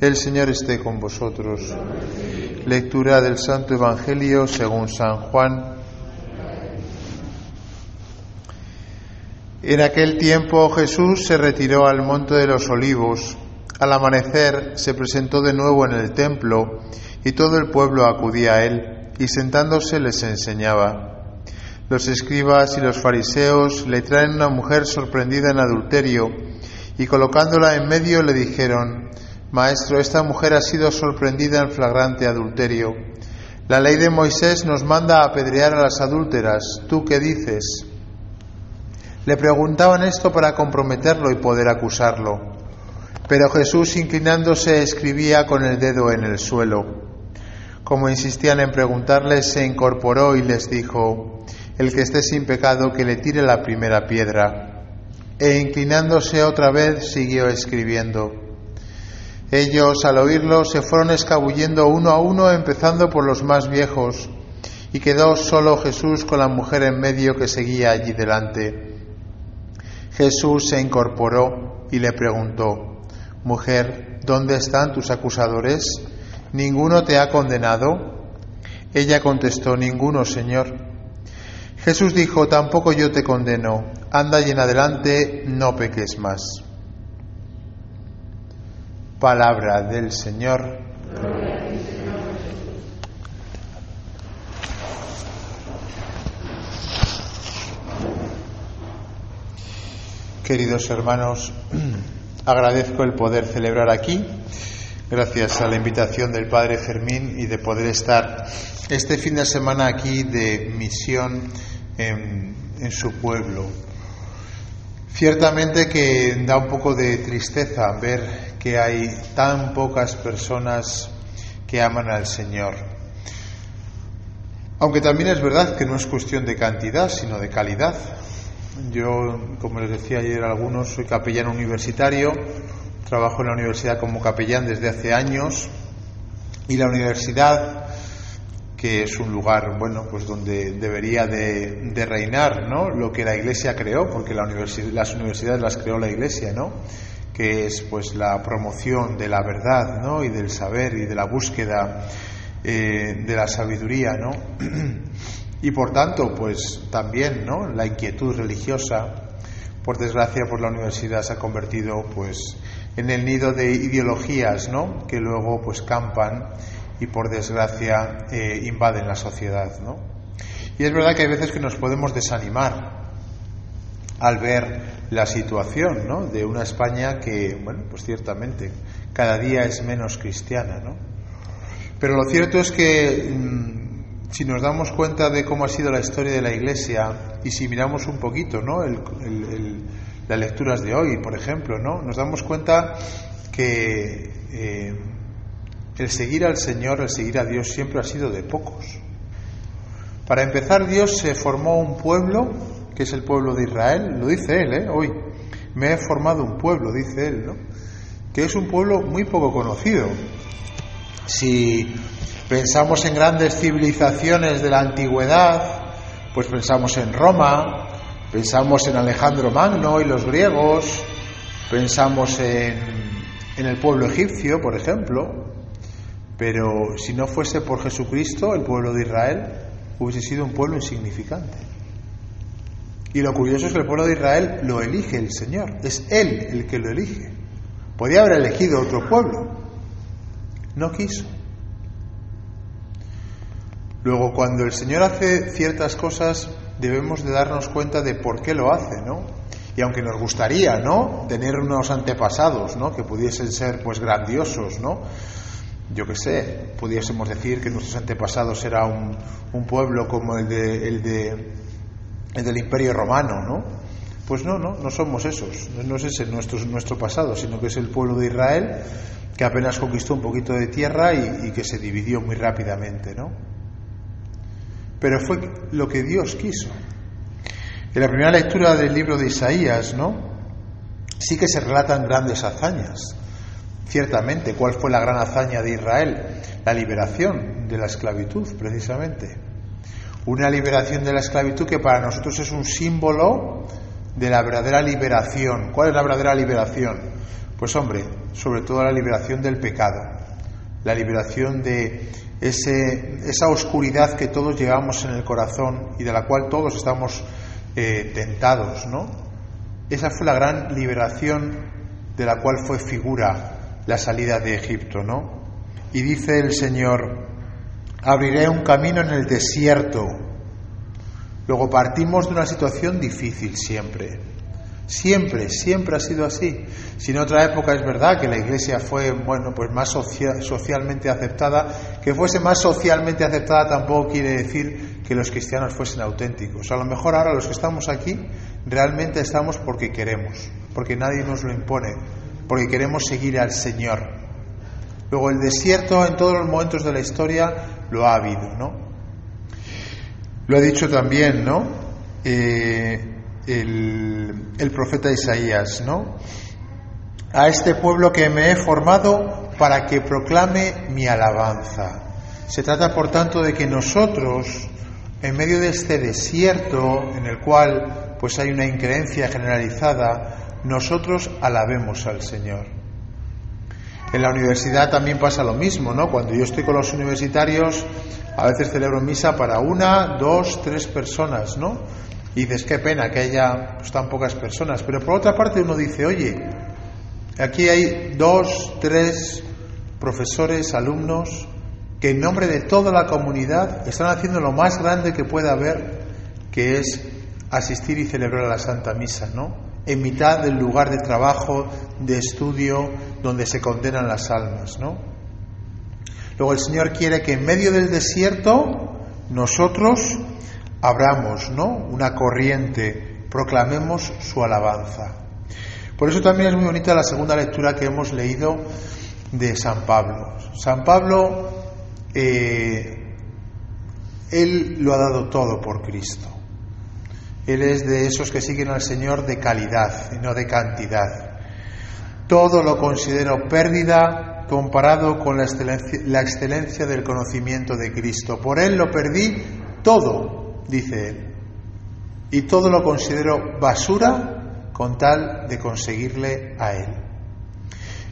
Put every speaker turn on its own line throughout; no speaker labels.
El Señor esté con vosotros. Lectura del Santo Evangelio según San Juan. En aquel tiempo Jesús se retiró al monte de los olivos. Al amanecer se presentó de nuevo en el templo y todo el pueblo acudía a él y sentándose les enseñaba. Los escribas y los fariseos le traen una mujer sorprendida en adulterio y colocándola en medio le dijeron, Maestro, esta mujer ha sido sorprendida en flagrante adulterio. La ley de Moisés nos manda a apedrear a las adúlteras. ¿Tú qué dices? Le preguntaban esto para comprometerlo y poder acusarlo. Pero Jesús, inclinándose, escribía con el dedo en el suelo. Como insistían en preguntarle, se incorporó y les dijo, El que esté sin pecado, que le tire la primera piedra e inclinándose otra vez siguió escribiendo. Ellos, al oírlo, se fueron escabullendo uno a uno, empezando por los más viejos, y quedó solo Jesús con la mujer en medio que seguía allí delante. Jesús se incorporó y le preguntó, Mujer, ¿dónde están tus acusadores? ¿Ninguno te ha condenado? Ella contestó, Ninguno, Señor. Jesús dijo, tampoco yo te condeno, anda y en adelante no peques más. Palabra del Señor. Queridos hermanos, agradezco el poder celebrar aquí, gracias a la invitación del Padre Fermín y de poder estar este fin de semana aquí de misión en, su pueblo. Ciertamente que da un poco de tristeza ver que hay tan pocas personas que aman al Señor. Aunque también es verdad que no es cuestión de cantidad, sino de calidad. Yo, como les decía ayer a algunos, soy capellán universitario, trabajo en la universidad como capellán desde hace años y la universidad que es un lugar, bueno, pues donde debería de, reinar, ¿no? Lo que la Iglesia creó, porque la las universidades las creó la Iglesia, ¿no? Que es, pues, la promoción de la verdad, ¿no? Y del saber y de la búsqueda eh, de la sabiduría, ¿no? y por tanto, pues, también, ¿no? La inquietud religiosa, por desgracia, por la universidad se ha convertido, pues, en el nido de ideologías, ¿no? Que luego, pues, campan y por desgracia eh, invaden la sociedad. ¿no? Y es verdad que hay veces que nos podemos desanimar al ver la situación ¿no? de una España que, bueno, pues ciertamente cada día es menos cristiana. ¿no? Pero lo cierto es que mm, si nos damos cuenta de cómo ha sido la historia de la Iglesia y si miramos un poquito ¿no? las lecturas de hoy, por ejemplo, ¿no? nos damos cuenta que eh, el seguir al Señor, el seguir a Dios siempre ha sido de pocos. Para empezar, Dios se formó un pueblo, que es el pueblo de Israel, lo dice Él, ¿eh? hoy. Me he formado un pueblo, dice Él, ¿no? Que es un pueblo muy poco conocido. Si pensamos en grandes civilizaciones de la antigüedad, pues pensamos en Roma, pensamos en Alejandro Magno y los griegos, pensamos en, en el pueblo egipcio, por ejemplo, pero si no fuese por Jesucristo, el pueblo de Israel hubiese sido un pueblo insignificante. Y lo curioso es que el pueblo de Israel lo elige el Señor, es Él el que lo elige. Podía haber elegido otro pueblo, no quiso. Luego, cuando el Señor hace ciertas cosas, debemos de darnos cuenta de por qué lo hace, ¿no? Y aunque nos gustaría, ¿no? Tener unos antepasados, ¿no? Que pudiesen ser, pues, grandiosos, ¿no? Yo qué sé, pudiésemos decir que nuestros antepasados era un, un pueblo como el, de, el, de, el del Imperio Romano, ¿no? Pues no, no, no somos esos, no es ese nuestro, nuestro pasado, sino que es el pueblo de Israel que apenas conquistó un poquito de tierra y, y que se dividió muy rápidamente, ¿no? Pero fue lo que Dios quiso. En la primera lectura del libro de Isaías, ¿no? Sí que se relatan grandes hazañas, Ciertamente, ¿cuál fue la gran hazaña de Israel? La liberación de la esclavitud, precisamente. Una liberación de la esclavitud que para nosotros es un símbolo de la verdadera liberación. ¿Cuál es la verdadera liberación? Pues hombre, sobre todo la liberación del pecado, la liberación de ese, esa oscuridad que todos llevamos en el corazón y de la cual todos estamos eh, tentados, ¿no? Esa fue la gran liberación de la cual fue figura la salida de Egipto, ¿no? Y dice el Señor, abriré un camino en el desierto. Luego partimos de una situación difícil siempre. Siempre, siempre ha sido así. Si en otra época es verdad que la Iglesia fue, bueno, pues más socialmente aceptada, que fuese más socialmente aceptada tampoco quiere decir que los cristianos fuesen auténticos. A lo mejor ahora los que estamos aquí realmente estamos porque queremos, porque nadie nos lo impone, porque queremos seguir al Señor. Luego el desierto en todos los momentos de la historia lo ha habido, ¿no? Lo ha dicho también, ¿no? Eh, el, profeta Isaías, ¿no? A este pueblo que me he formado para que proclame mi alabanza. Se trata, por tanto, de que nosotros, en medio de este desierto en el cual pues hay una increencia generalizada, nosotros alabemos al Señor. En la universidad también pasa lo mismo, ¿no? Cuando yo estoy con los universitarios, a veces celebro misa para una, dos, tres personas, ¿no? Y dices, qué pena que haya pues, tan pocas personas. Pero por otra parte uno dice, oye, aquí hay dos, tres profesores, alumnos, que en nombre de toda la comunidad están haciendo lo más grande que pueda haber, que es asistir y celebrar la Santa Misa, ¿no? En mitad del lugar de trabajo, de estudio, donde se condenan las almas, ¿no? Luego el Señor quiere que en medio del desierto nosotros abramos, ¿no? Una corriente, proclamemos su alabanza. Por eso también es muy bonita la segunda lectura que hemos leído de San Pablo. San Pablo, eh, él lo ha dado todo por Cristo. Él es de esos que siguen al Señor de calidad y no de cantidad. Todo lo considero pérdida comparado con la excelencia, la excelencia del conocimiento de Cristo. Por Él lo perdí todo dice él, y todo lo considero basura con tal de conseguirle a él.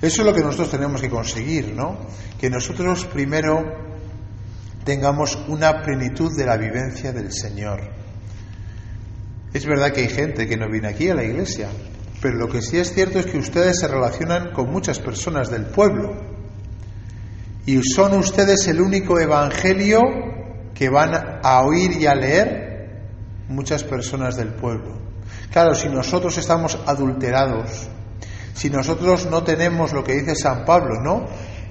Eso es lo que nosotros tenemos que conseguir, ¿no? Que nosotros primero tengamos una plenitud de la vivencia del Señor. Es verdad que hay gente que no viene aquí a la iglesia, pero lo que sí es cierto es que ustedes se relacionan con muchas personas del pueblo. Y son ustedes el único evangelio que van a oír y a leer muchas personas del pueblo. Claro, si nosotros estamos adulterados, si nosotros no tenemos lo que dice San Pablo, ¿no?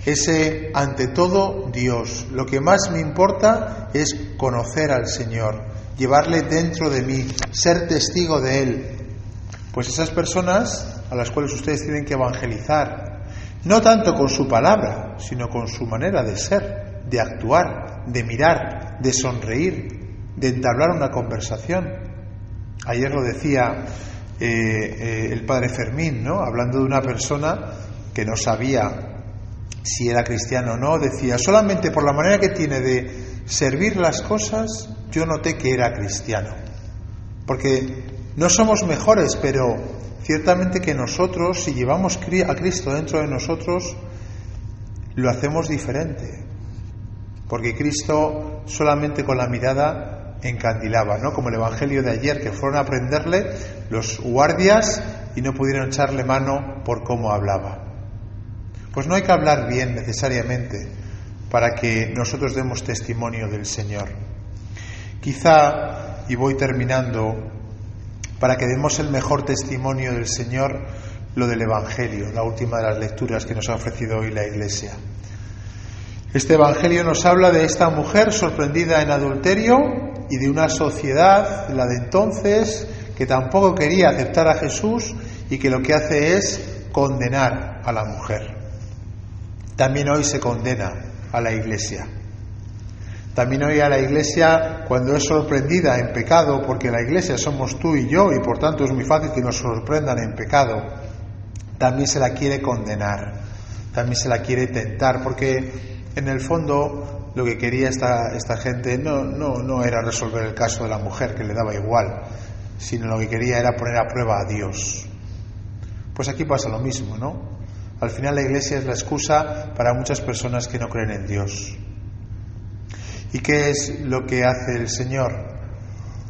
Ese, ante todo, Dios. Lo que más me importa es conocer al Señor, llevarle dentro de mí, ser testigo de Él. Pues esas personas a las cuales ustedes tienen que evangelizar, no tanto con su palabra, sino con su manera de ser, de actuar, de mirar, de sonreír, de entablar una conversación. Ayer lo decía eh, eh, el padre Fermín, ¿no? Hablando de una persona que no sabía si era cristiano o no, decía, solamente por la manera que tiene de servir las cosas, yo noté que era cristiano. Porque no somos mejores, pero ciertamente que nosotros, si llevamos a Cristo dentro de nosotros, lo hacemos diferente porque Cristo solamente con la mirada encandilaba, ¿no? Como el Evangelio de ayer, que fueron a prenderle los guardias y no pudieron echarle mano por cómo hablaba. Pues no hay que hablar bien necesariamente para que nosotros demos testimonio del Señor. Quizá, y voy terminando, para que demos el mejor testimonio del Señor, lo del Evangelio, la última de las lecturas que nos ha ofrecido hoy la Iglesia. Este Evangelio nos habla de esta mujer sorprendida en adulterio y de una sociedad, la de entonces, que tampoco quería aceptar a Jesús y que lo que hace es condenar a la mujer. También hoy se condena a la iglesia. También hoy a la iglesia, cuando es sorprendida en pecado, porque la iglesia somos tú y yo, y por tanto es muy fácil que nos sorprendan en pecado, también se la quiere condenar, también se la quiere tentar, porque en el fondo, lo que quería esta, esta gente no, no, no era resolver el caso de la mujer, que le daba igual, sino lo que quería era poner a prueba a Dios. Pues aquí pasa lo mismo, ¿no? Al final la iglesia es la excusa para muchas personas que no creen en Dios. ¿Y qué es lo que hace el Señor?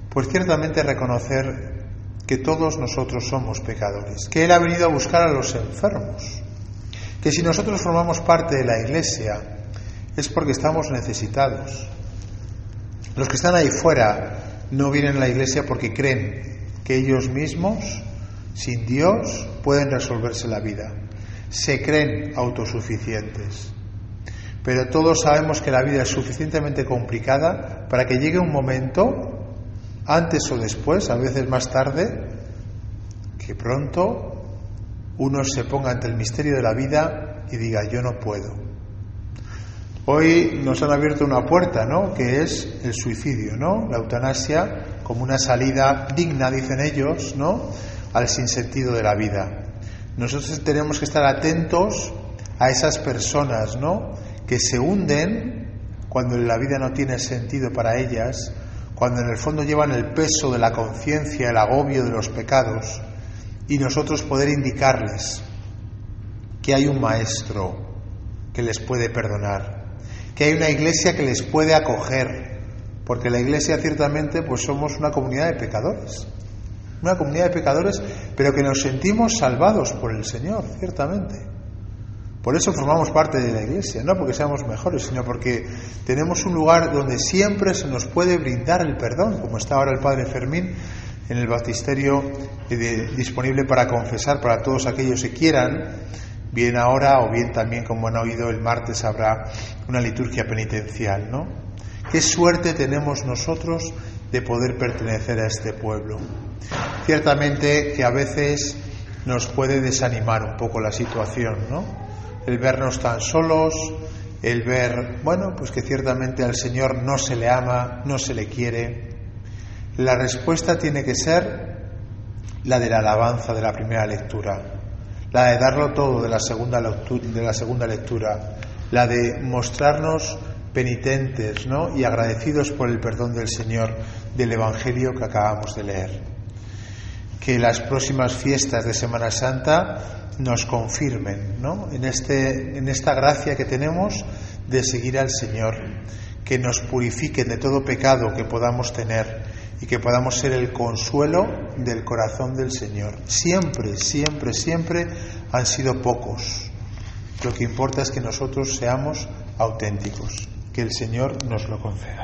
Pues ciertamente reconocer que todos nosotros somos pecadores, que Él ha venido a buscar a los enfermos, que si nosotros formamos parte de la iglesia es porque estamos necesitados. Los que están ahí fuera no vienen a la iglesia porque creen que ellos mismos, sin Dios, pueden resolverse la vida se creen autosuficientes. Pero todos sabemos que la vida es suficientemente complicada para que llegue un momento, antes o después, a veces más tarde, que pronto uno se ponga ante el misterio de la vida y diga, yo no puedo. Hoy nos han abierto una puerta, ¿no? Que es el suicidio, ¿no? La eutanasia como una salida digna, dicen ellos, ¿no? Al sinsentido de la vida. Nosotros tenemos que estar atentos a esas personas, ¿no? Que se hunden cuando la vida no tiene sentido para ellas, cuando en el fondo llevan el peso de la conciencia, el agobio de los pecados, y nosotros poder indicarles que hay un maestro que les puede perdonar, que hay una iglesia que les puede acoger, porque la iglesia ciertamente pues somos una comunidad de pecadores una comunidad de pecadores, pero que nos sentimos salvados por el Señor, ciertamente. Por eso formamos parte de la iglesia, no porque seamos mejores, sino porque tenemos un lugar donde siempre se nos puede brindar el perdón, como está ahora el Padre Fermín en el baptisterio disponible para confesar para todos aquellos que quieran, bien ahora o bien también, como han oído, el martes habrá una liturgia penitencial, ¿no? Qué suerte tenemos nosotros de poder pertenecer a este pueblo. Ciertamente que a veces nos puede desanimar un poco la situación, ¿no? El vernos tan solos, el ver, bueno, pues que ciertamente al Señor no se le ama, no se le quiere. La respuesta tiene que ser la de la alabanza de la primera lectura, la de darlo todo de la segunda, de la segunda lectura, la de mostrarnos penitentes ¿no? y agradecidos por el perdón del Señor del Evangelio que acabamos de leer. Que las próximas fiestas de Semana Santa nos confirmen ¿no? en, este, en esta gracia que tenemos de seguir al Señor, que nos purifiquen de todo pecado que podamos tener y que podamos ser el consuelo del corazón del Señor. Siempre, siempre, siempre han sido pocos. Lo que importa es que nosotros seamos auténticos. Que el Señor nos lo conceda.